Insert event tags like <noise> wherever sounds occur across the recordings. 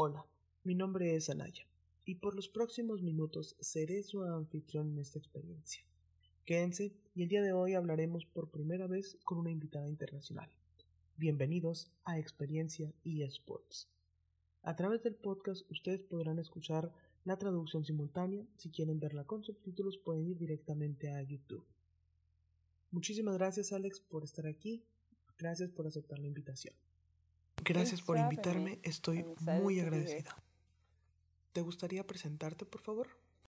Hola, mi nombre es Anaya y por los próximos minutos seré su anfitrión en esta experiencia. Quédense y el día de hoy hablaremos por primera vez con una invitada internacional. Bienvenidos a Experiencia eSports. A través del podcast ustedes podrán escuchar la traducción simultánea. Si quieren verla con subtítulos pueden ir directamente a YouTube. Muchísimas gracias Alex por estar aquí. Gracias por aceptar la invitación. Gracias por invitarme, estoy muy agradecida. ¿Te gustaría presentarte, por favor?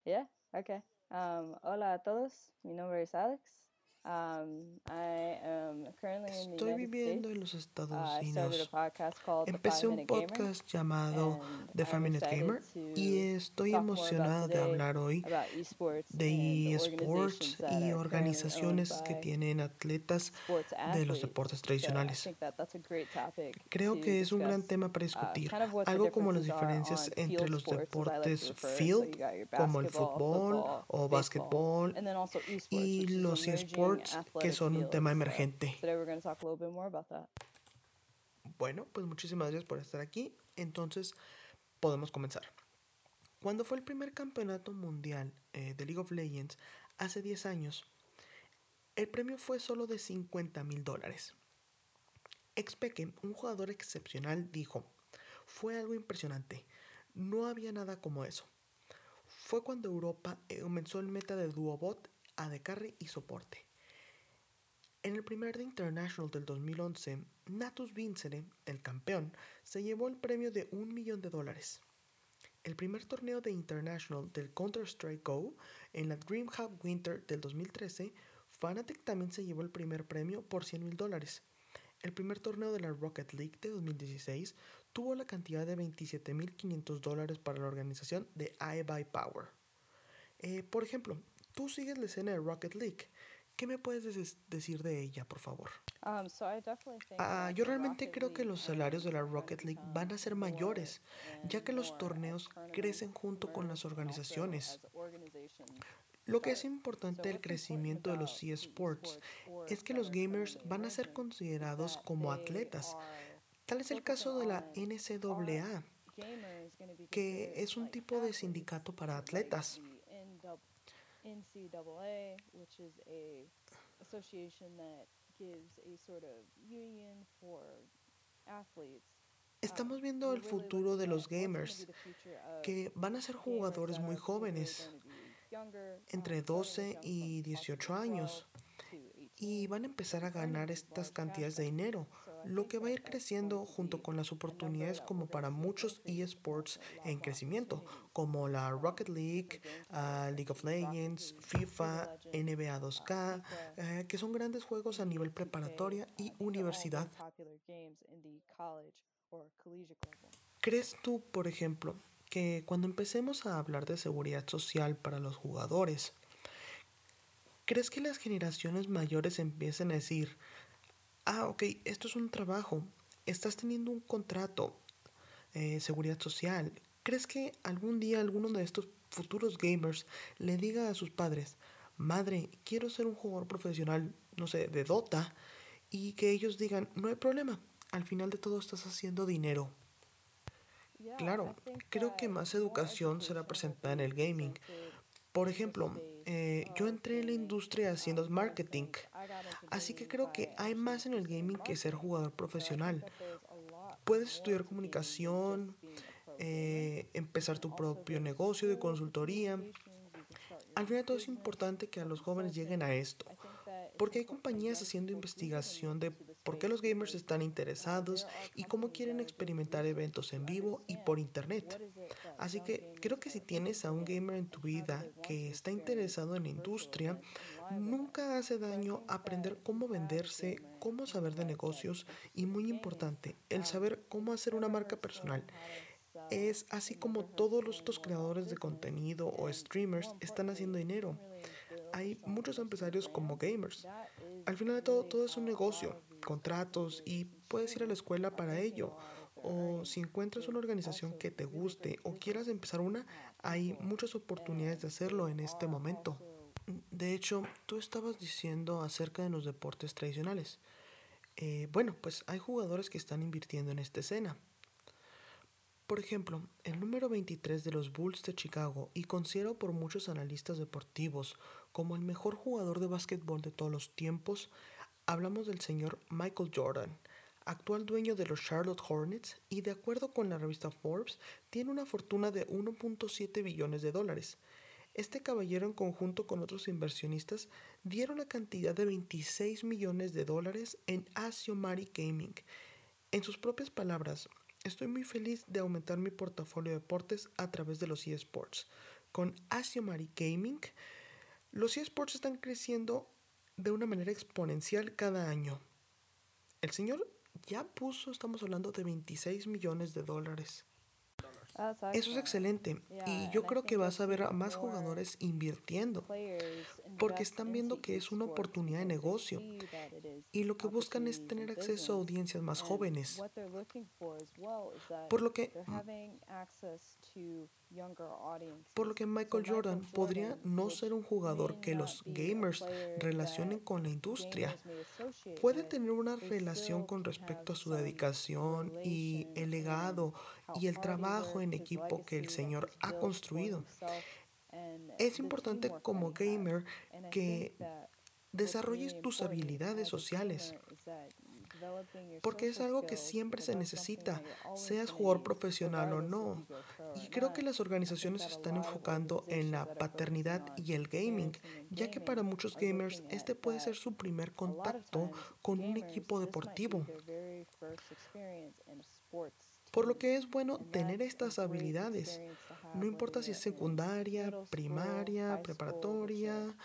Yeah, okay. Um, hola a todos, mi nombre es Alex. Um, I am currently in the Estoy United viviendo States. en los Estados Uh, Unidos. podcast called The Empecé un podcast llamado and The Five Minute excited Gamer to y estoy emocionada de hablar hoy esports de eSports organizations that y organizaciones que tienen atletas de los deportes tradicionales. think that that's a great topic Creo que es un gran tema para Uh, discutir, algo como las diferencias entre field los deportes field, como el basketball, fútbol o básquetbol, esports, y los emerging que son un tema emergente. Bueno, pues muchísimas gracias por estar aquí. Entonces, podemos comenzar. Cuando fue el primer campeonato mundial eh, de League of Legends, hace 10 años, el premio fue solo de 50 mil dólares. Expeke, un jugador excepcional, dijo, fue algo impresionante. No había nada como eso. Fue cuando Europa eh, comenzó el meta de Duobot, AD Carry y soporte. En el primer de International del 2011, Natus Vincere, el campeón, se llevó el premio de un millón de dólares. El primer torneo de International del Counter-Strike Go, en la DreamHack Winter del 2013, Fnatic también se llevó el primer premio por 100 mil dólares. El primer torneo de la Rocket League de 2016 tuvo la cantidad de 27.500 dólares para la organización de iBuy Power. Eh, por ejemplo, tú sigues la escena de Rocket League. ¿Qué me puedes des- decir de ella, por favor? Um, Ah, yo realmente creo que los salarios de la Rocket League van a ser more mayores, ya que los torneos crecen junto con las organizaciones. Lo que es importante del crecimiento de los eSports esports or es que los gamers van a ser considerados como atletas. Tal es el caso de la NCAA, que es un tipo de sindicato para atletas. NCAA, which is a association that gives a sort of union for athletes. Estamos Um, viendo el futuro de los gamers, que van a ser jugadores muy jóvenes, um, entre starting 12 as young y from 18 possibly años, 12 to y 18, van a empezar a ganar estas cantidades de dinero, lo que va a ir creciendo junto con las oportunidades como para muchos eSports en crecimiento, como la Rocket League, ah, League of Legends, FIFA, NBA uh, 2K, FIFA, eh, que son grandes juegos a nivel NBA 2K. preparatoria y universidad. ¿Crees tú, por ejemplo, que cuando empecemos a hablar de seguridad social para los jugadores, ¿crees que las generaciones mayores empiecen a decir, ah, ok, esto es un trabajo, estás teniendo un contrato, eh, seguridad social? ¿Crees que algún día alguno de estos futuros gamers le diga a sus padres, madre, quiero ser un jugador profesional, no sé, de Dota, y que ellos digan, no hay problema, al final de todo estás haciendo dinero? Claro, creo que más educación será presentada en el gaming. Por ejemplo, eh, yo entré en la industria haciendo marketing, así que creo que hay más en el gaming que ser jugador profesional. Puedes estudiar comunicación, eh, empezar tu propio negocio de consultoría. Al final todo es importante que a los jóvenes lleguen a esto, porque hay compañías haciendo investigación de por qué los gamers están interesados y cómo quieren experimentar eventos to en vivo y por internet. Así que creo que si tienes a un gamer en tu vida que está interesado en la industria, nunca hace daño aprender cómo venderse, cómo saber de negocios y muy importante, el saber cómo hacer una marca personal. Es así como todos to los- about creadores de contenido o streamers están haciendo dinero. Hay muchos empresarios como gamers. Al final de todo, todo es un negocio, contratos y puedes ir a la escuela para ello. O si encuentras una organización que te guste o quieras empezar una, hay muchas oportunidades de hacerlo en este momento. De hecho, tú estabas diciendo acerca de los deportes tradicionales. Eh, bueno, pues hay jugadores que están invirtiendo en esta escena. Por ejemplo, el número 23 de los Bulls de Chicago y considerado por muchos analistas deportivos como el mejor jugador de básquetbol de todos los tiempos, hablamos del señor Michael Jordan, actual dueño de los Charlotte Hornets y de acuerdo con la revista Forbes tiene una fortuna de 1.7 billones de dólares. Este caballero en conjunto con otros inversionistas dieron la cantidad de 26 millones de dólares en Asiomari Gaming. En sus propias palabras, estoy muy feliz de aumentar mi portafolio de deportes a través de los eSports. Con Asiomari Gaming, los eSports están creciendo de una manera exponencial cada año. El señor ya puso, estamos hablando de 26 millones de dólares. Eso es excelente y yo creo que vas a ver a más jugadores invirtiendo porque están viendo que es una oportunidad de negocio y lo que buscan es tener acceso a audiencias más jóvenes. Por lo que por lo que Michael Jordan podría no ser un jugador que los gamers relacionen con la industria. Puede tener una relación con respecto a su dedicación y el legado y el trabajo en equipo que el Señor ha construido. Es importante como gamer que desarrolles tus habilidades sociales porque es algo que siempre se necesita, seas jugador profesional o no. Y creo que las organizaciones se están enfocando en la paternidad y el gaming, ya que para muchos gamers este puede ser su primer contacto con un equipo deportivo. Por lo que es bueno tener estas habilidades. No importa si es secundaria, primaria, preparatoria.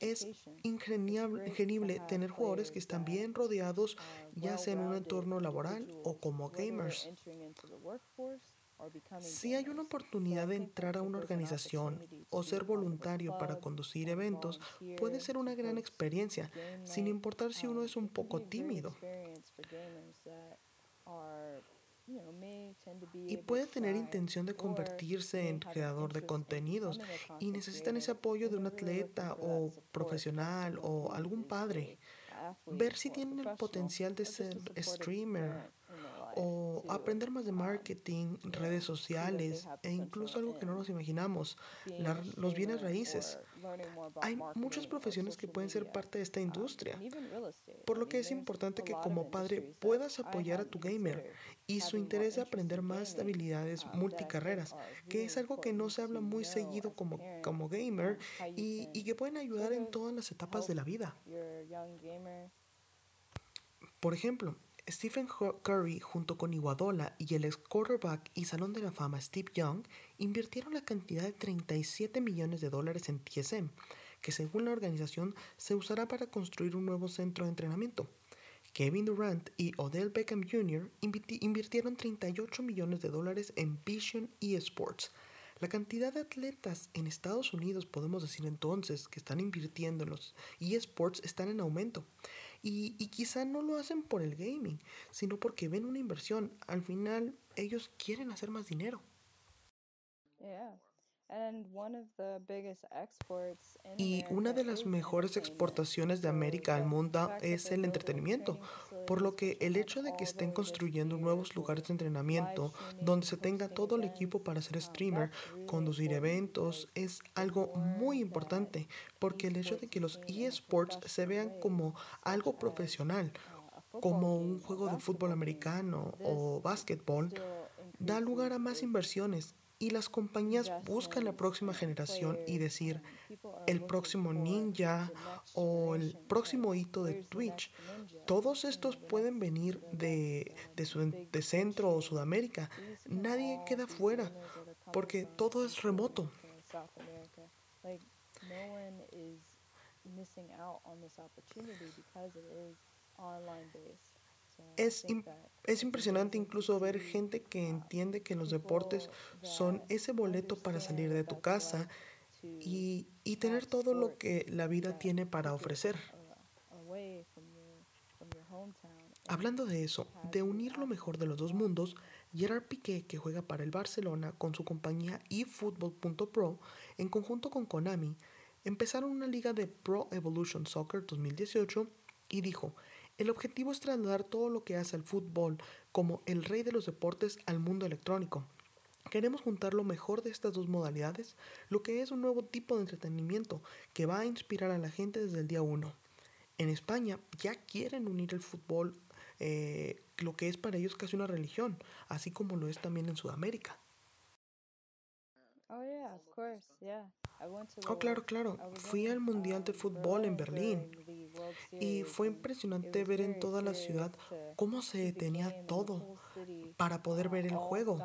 Es ingenible tener jugadores que están bien rodeados, ya sea en un entorno laboral o como gamers. Si hay una oportunidad de entrar a una organización o ser voluntario para conducir eventos, puede ser una gran experiencia, sin importar si uno es un poco tímido y puede tener intención de convertirse en creador de contenidos y necesitan ese apoyo de un atleta o profesional o algún padre. Ver si tienen el potencial de ser streamer o aprender más de marketing, redes sociales e incluso algo que no nos imaginamos, los bienes raíces. Hay muchas profesiones que pueden ser parte de esta industria, por lo que es importante que como padre puedas apoyar a tu gamer y su interés de aprender más habilidades multicarreras, que es algo que no se habla muy seguido como, como gamer y, y que pueden ayudar en todas las etapas de la vida. Por ejemplo, Stephen Curry junto con Iguadola y el ex quarterback y Salón de la Fama Steve Young invirtieron la cantidad de 37 millones de dólares en TSM, que según la organización se usará para construir un nuevo centro de entrenamiento. Kevin Durant y Odell Beckham Jr. invirtieron 38 millones de dólares en Vision eSports. La cantidad de atletas en Estados Unidos, podemos decir entonces, que están invirtiendo en los eSports están en aumento. Y, y quizá no lo hacen por el gaming, sino porque ven una inversión. Al final, ellos quieren hacer más dinero. Y una de las mejores exportaciones de América al mundo es el entretenimiento, por lo que el hecho de que estén construyendo nuevos lugares de entrenamiento donde se tenga todo el equipo para ser streamer, conducir eventos, es algo muy importante, porque el hecho de que los eSports se vean como algo profesional, como un juego de fútbol americano o básquetbol, da lugar a más inversiones y las compañías buscan la próxima generación y decir el próximo ninja o el próximo hito de Twitch. Todos estos pueden venir de, de, Centro o Sudamérica. Nadie queda fuera porque todo es remoto. Es, es impresionante incluso ver gente que entiende que los deportes son ese boleto para salir de tu casa y, y tener todo lo que la vida tiene para ofrecer. Hablando de eso, de unir lo mejor de los dos mundos, Gerard Piqué, que juega para el Barcelona con su compañía eFootball.pro, en conjunto con Konami, empezaron una liga de Pro Evolution Soccer 2018 y dijo, el objetivo es trasladar todo lo que hace al fútbol, como el rey de los deportes al mundo electrónico. Queremos juntar lo mejor de estas dos modalidades, lo que es un nuevo tipo de entretenimiento que va a inspirar a la gente desde el día 1. En España ya quieren unir el fútbol, eh, lo que es para ellos casi una religión, así como lo es también en Sudamérica. Oh yeah, of course, yeah. I went to Oh, the claro, claro. Fui al Mundial de um, Fútbol en Berlín y fue impresionante ver en toda la ciudad cómo se detenía todo para poder ver el juego.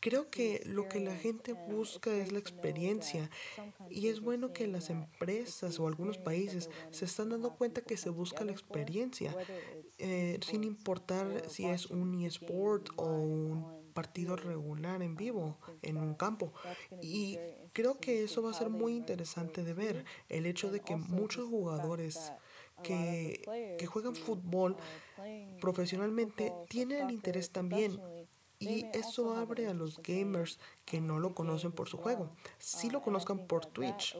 Creo que lo que la gente busca es la experiencia y es bueno que las empresas o algunos países se están dando cuenta que se busca la experiencia, eh, sin importar or si es un eSport o un partido regular en vivo I think en un campo. Y creo que eso va a ser muy interesante de two. ver, el hecho de que muchos jugadores que, que juegan fútbol profesionalmente tienen el interés también y eso abre a los gamers que no lo conocen por su juego. Sí Uh, lo I conozcan por Twitch.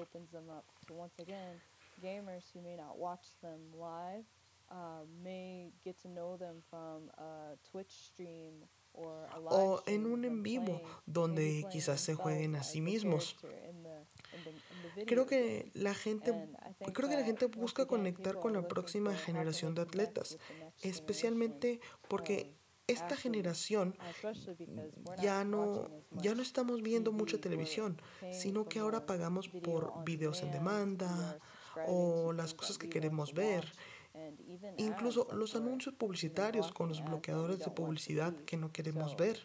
O en un en vivo donde quizás se jueguen a sí mismos. Creo que la gente creo que la gente busca conectar con la próxima generación de atletas, especialmente porque of esta generación uh, ya no ya no estamos viendo mucha televisión, sino que ahora pagamos por videos en demanda o las cosas que queremos ver. Incluso los anuncios publicitarios con los bloqueadores de publicidad que no queremos ver.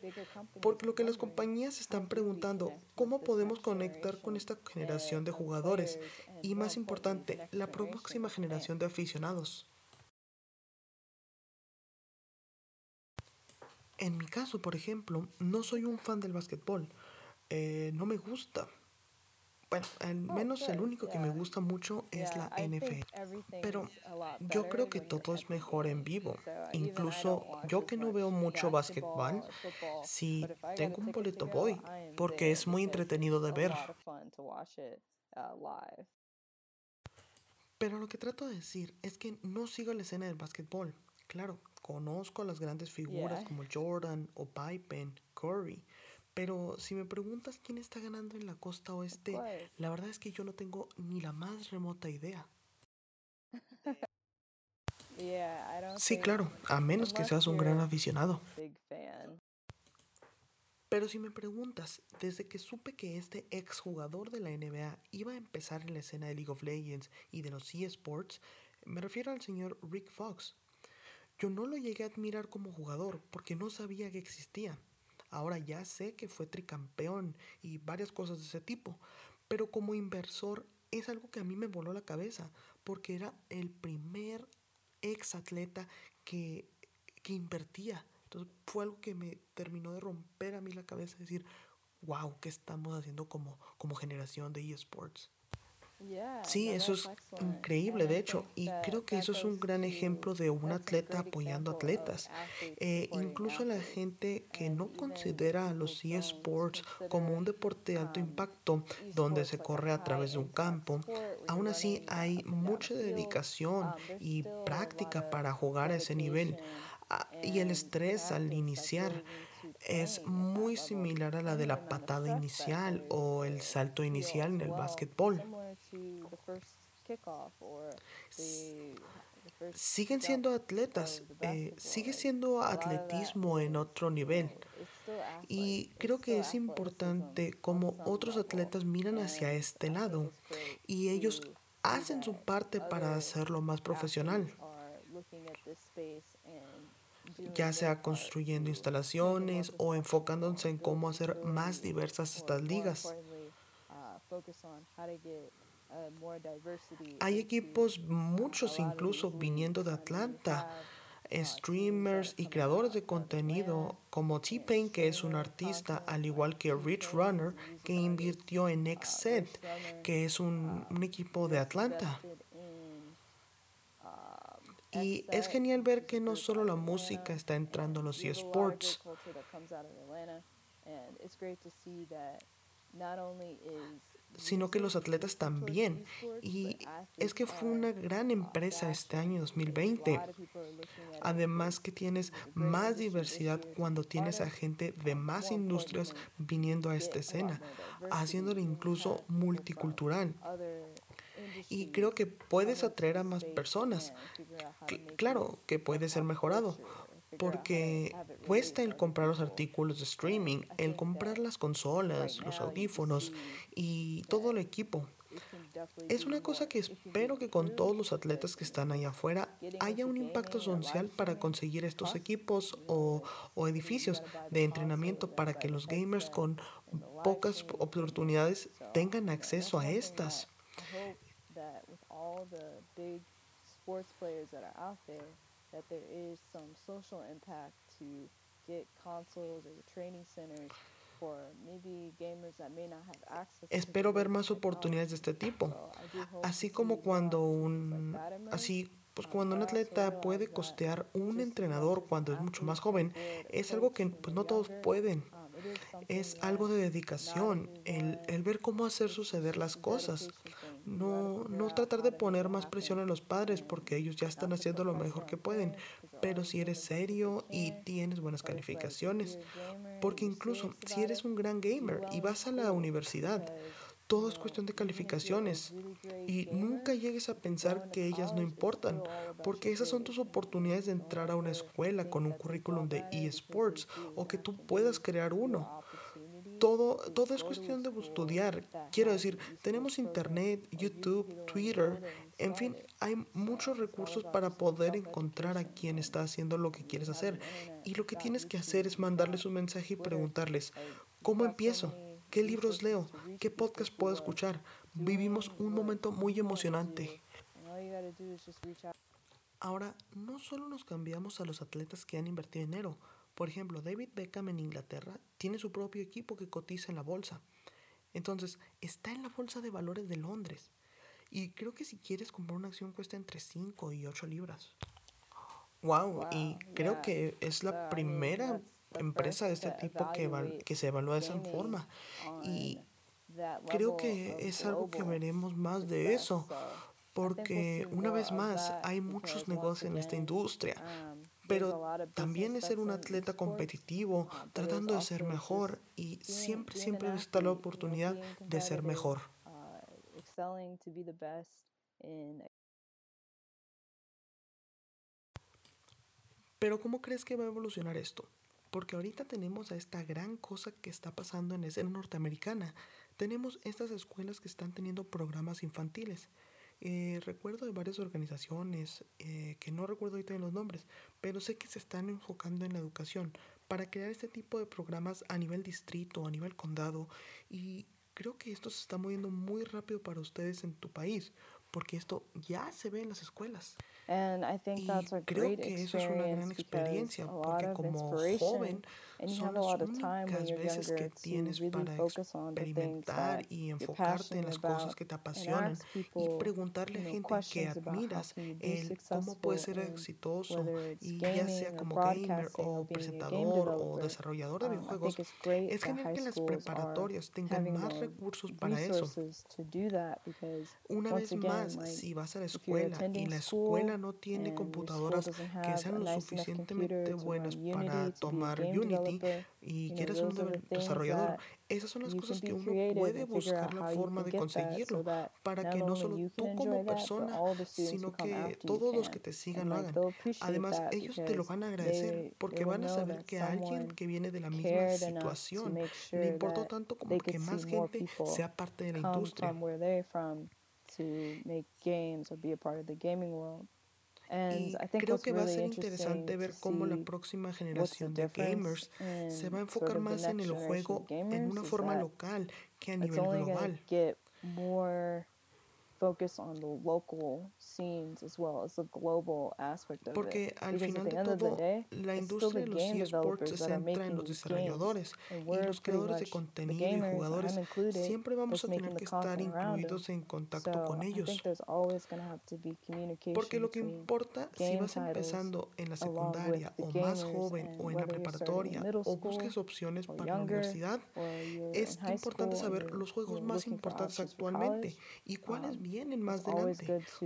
Porque lo que las compañías están preguntando, ¿cómo podemos conectar con esta generación de jugadores? Y más importante, la próxima generación de aficionados. En mi caso, por ejemplo, no soy un fan del básquetbol. Eh, no me gusta. Bueno, al Oh, menos el único que me gusta mucho es la NFL. Pero yo creo que todo es mejor en vivo. Incluso yo que no veo mucho básquetbol, si tengo un boleto voy, porque es muy entretenido de ver. uh. Pero lo que trato de decir es que no sigo la escena del básquetbol. Claro, conozco a las grandes figuras como Jordan o Pippen, Curry. Pero si me preguntas quién está ganando en la costa oeste, la verdad es que yo no tengo ni la más remota idea. <laughs> Yeah, I don't Sí, claro, a menos que seas un gran aficionado. Pero si me preguntas, desde que supe que este exjugador de la NBA iba a empezar en la escena de League of Legends y de los eSports, me refiero al señor Rick Fox. Yo no lo llegué a admirar como jugador porque no sabía que existía. Ahora ya sé que fue tricampeón y varias cosas de ese tipo, pero como inversor es algo que a mí me voló la cabeza porque era el primer ex atleta que, que invertía. Entonces fue algo que me terminó de romper a mí la cabeza, decir, wow, ¿qué estamos haciendo como, como generación de eSports? Sí, eso es increíble, de hecho, y creo que eso es un gran ejemplo de un atleta apoyando atletas. Eh, incluso la gente que no considera a los eSports como un deporte de alto um, impacto donde se corre a través de un campo, aún así hay mucha dedicación Um, y práctica para jugar a ese nivel. Ah, y el estrés al iniciar es muy similar a la de la patada inicial o el to salto inicial en el básquetbol. To the first kickoff or the, the first Siguen siendo atletas, eh, sigue siendo atletismo en otro nivel. Y creo que es importante como otros atletas miran hacia este lado y ellos hacen su parte para hacerlo más profesional, ya sea construyendo instalaciones o enfocándose en cómo hacer más diversas estas ligas. Hay equipos, muchos incluso viniendo de Atlanta, streamers y creadores de contenido como T-Pain, que es un artista, al igual que Rich Runner, que invirtió en Runner que es un, un equipo de Atlanta. Y es Xset, genial ver que no solo la música está entrando and los eSports. Sino que los atletas también. Y es que fue una gran empresa este año 2020. Además que tienes más diversidad cuando tienes a gente de más industrias viniendo a esta escena, haciéndolo incluso multicultural. Y creo que puedes atraer a más personas. Claro que puede ser mejorado, porque cuesta el comprar los artículos de streaming, el comprar las consolas, los audífonos y todo el equipo. Es una cosa que espero que con todos los atletas que están allá afuera haya un impacto social para conseguir estos equipos o, o edificios de entrenamiento para que los gamers con pocas oportunidades tengan acceso a estas. That there is some social impact to get consoles or training centers for maybe gamers that may not have access Espero ver más oportunidades de este tipo. Así como cuando un así pues cuando un atleta puede costear un entrenador cuando es mucho más joven, es algo que pues no todos pueden. Es algo de dedicación, el, el ver cómo hacer suceder las cosas. No, no tratar de poner más presión en los padres porque ellos ya están haciendo lo mejor que pueden, pero si eres serio y tienes buenas calificaciones, porque incluso si eres un gran gamer y vas a la universidad, todo es cuestión de calificaciones. Y nunca llegues a pensar que ellas no importan, porque esas son tus oportunidades de entrar a una escuela con un currículum de eSports o que tú puedas crear uno todo, todo es cuestión de estudiar. Quiero decir, tenemos internet, YouTube, Twitter, en fin, hay muchos recursos para poder encontrar a quien está haciendo lo que quieres hacer. Y lo que tienes que hacer es mandarles un mensaje y preguntarles, ¿cómo empiezo? ¿Qué libros leo? ¿Qué podcast puedo escuchar? Vivimos un momento muy emocionante. Ahora, no solo nos cambiamos a los atletas que han invertido dinero, por ejemplo, David Beckham en Inglaterra tiene su propio equipo que cotiza en la bolsa. Entonces, está en la bolsa de valores de Londres. Y creo que si quieres comprar una acción cuesta entre 5 y 8 libras. Wow, y creo que es la primera empresa de este tipo que, que se evalúa de esa forma. Y creo que es algo que veremos más de eso, porque una vez más hay muchos negocios en esta industria. Pero también es ser un atleta competitivo, uh, tratando de ser mejor y siempre, siempre está la oportunidad de ser mejor. Uh, pero ¿cómo crees que va a evolucionar esto? Porque ahorita tenemos a esta gran cosa que está pasando en la escena norteamericana. Tenemos estas escuelas que están teniendo programas infantiles. Eh, recuerdo de varias organizaciones, eh, que no recuerdo ahorita los nombres, pero sé que se están enfocando en la educación para crear este tipo de programas a nivel distrito, a nivel condado, y creo que esto se está moviendo muy rápido para ustedes en tu país, porque esto ya se ve en las escuelas. Y creo que eso es una gran experiencia, porque como joven son las únicas veces que tienes para experimentar y enfocarte en las cosas que te apasionan y preguntarle a gente que admiras el cómo puede ser exitoso y ya sea como gamer o presentador o desarrollador de um, videojuegos es genial que las preparatorias tengan más recursos para eso. una vez más si vas a la escuela y la escuela no tiene computadoras que sean lo suficientemente buenas para tomar Unity y quieres un desarrollador, esas son las cosas que uno puede buscar la forma de conseguirlo para que no solo tú como persona, sino que todos los que te sigan lo hagan. Además, ellos te lo van a agradecer porque van a saber que alguien que viene de la misma situación le importó tanto como que más gente sea parte de la industria. Y creo que va a ser interesante ver cómo la próxima generación de gamers se va a enfocar más en el juego en una forma local que a nivel global. Focus on the local scenes as well as the global aspect of Porque it. al Because final at the de end of the todo, day, la industria the de los game eSports se developers that are centra en los desarrolladores And y los creadores de contenido y jugadores siempre vamos a tener que estar incluidos en contacto So con ellos. there's always going to have to be communication Porque lo que importa si vas empezando en la secundaria o más joven o en la whether you're starting in preparatoria o busques opciones or para la universidad or you're es importante saber los juegos más importantes actualmente y cuáles vienen más to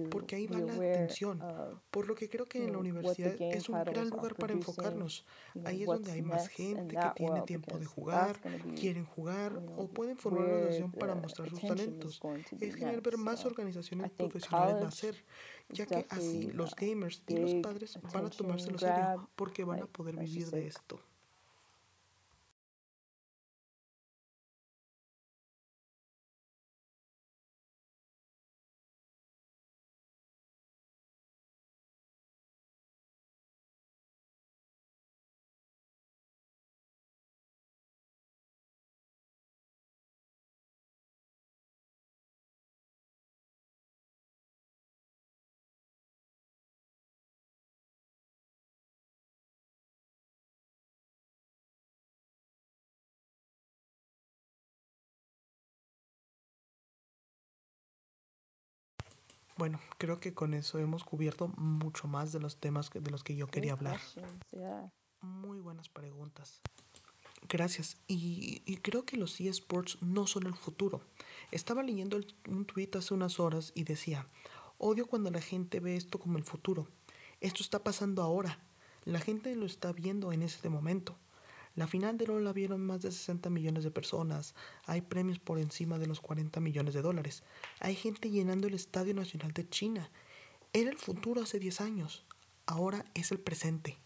porque ahí va la atención. Por lo que creo que en la universidad es un gran lugar para enfocarnos. Ahí es donde hay más gente que tiene tiempo de jugar, quieren jugar o pueden formar una organización para mostrar sus talentos. Es genial ver más organizaciones profesionales nacer, ya que así los gamers y los padres van a tomárselo serio porque van a poder vivir de esto. Bueno, creo que con eso hemos cubierto mucho más de los temas que- de los que yo quería hablar. Muy buenas preguntas. Gracias. Y, y creo que los eSports no son el futuro. Estaba leyendo el- un tweet hace unas horas y decía, odio cuando la gente ve esto como el futuro. Esto está pasando ahora. La gente lo está viendo en este momento. La final de LOL la vieron más de 60 millones de personas. Hay premios por encima de los 40 millones de dólares. Hay gente llenando el Estadio Nacional de China. Era el futuro hace 10 años. Ahora es el presente.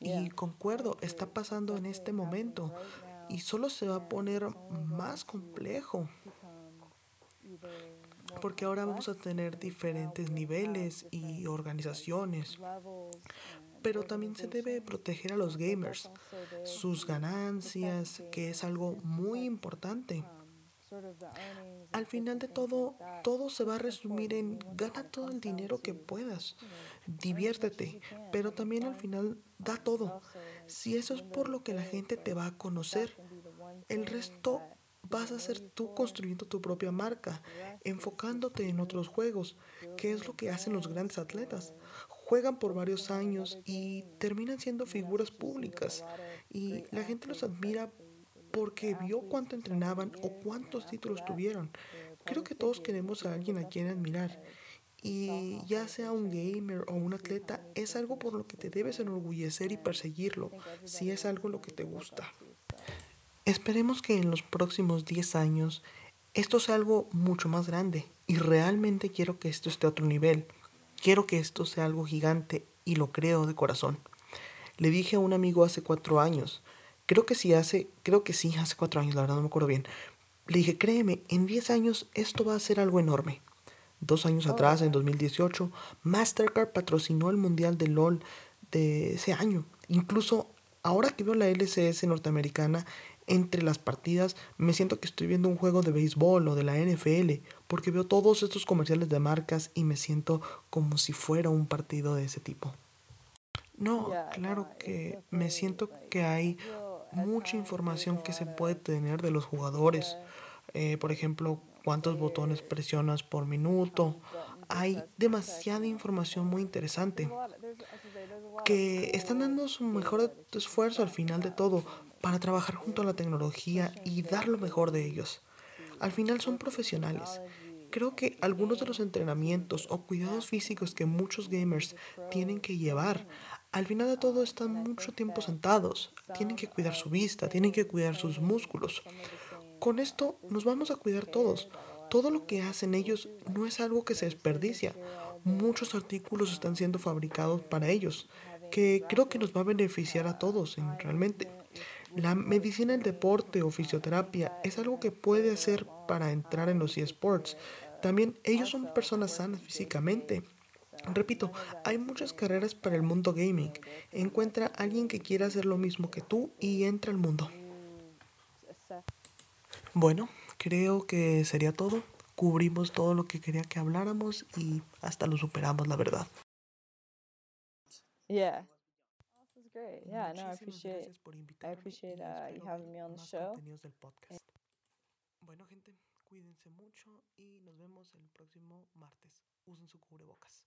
Y concuerdo, está pasando en este momento. Y solo se va a poner más complejo. more Porque ahora vamos a tener diferentes niveles y organizaciones. Pero también se debe proteger a los gamers, sus ganancias, que es algo muy importante. Al final de todo, todo se va a resumir en gana todo el dinero que puedas, diviértete, pero también al final da todo. Si eso es por lo que la gente te va a conocer, el resto vas a ser tú construyendo tu propia marca, enfocándote en otros juegos, que es lo que hacen los grandes atletas. Juegan por varios años y terminan siendo figuras públicas y la gente los admira porque vio cuánto entrenaban o cuántos títulos tuvieron. Creo que todos queremos a alguien a quien admirar. Y ya sea un gamer o un atleta, es algo por lo que te debes enorgullecer y perseguirlo, si es algo lo que te gusta. Esperemos que en los próximos 10 años esto sea algo mucho más grande y realmente quiero que esto esté a otro nivel. Quiero que esto sea algo gigante y lo creo de corazón. Le dije a un amigo hace cuatro años, creo que sí hace, creo que sí, hace cuatro años, la verdad no me acuerdo bien. Le dije, créeme, en 10 años esto va a ser algo enorme. Dos años Oh, atrás, en yeah. 2018, Mastercard patrocinó el Mundial de LOL de ese año. Incluso ahora que veo la LCS norteamericana, entre las partidas me siento que estoy viendo un juego de béisbol o de la NFL, porque veo todos estos comerciales de marcas y me siento como si fuera un partido de ese tipo. No, claro que me siento que hay mucha información que se puede tener de los jugadores. Eh, por ejemplo, cuántos botones presionas por minuto. Hay demasiada información muy interesante que están dando su mejor esfuerzo al final de todo para trabajar junto a la tecnología y dar lo mejor de ellos. Al final son profesionales. Creo que algunos de los entrenamientos o cuidados físicos que muchos gamers tienen que llevar, al final de todo están mucho tiempo sentados. Tienen que cuidar su vista, tienen que cuidar sus músculos. Con esto nos vamos a cuidar todos. Todo lo que hacen ellos no es algo que se desperdicia. Muchos artículos están siendo fabricados para ellos, que creo que nos va a beneficiar a todos realmente. La medicina, el viewing, deporte o fisioterapia es algo que puede hacer para entrar en los eSports. También ellos son personas sanas físicamente. Repito, hay muchas carreras para el mundo gaming. Encuentra a alguien que quiera hacer lo mismo que tú y entra al mundo. Bueno, creo que sería todo. cubrimos todo lo que quería que habláramos y hasta lo superamos, la verdad. Yeah. Great. Yeah, no, I Muchísimas appreciate gracias por I invitarme appreciate y uh, you having me on the más show. contenidos del podcast. Bueno, gente, cuídense mucho y nos vemos el próximo martes. Usen su cubrebocas.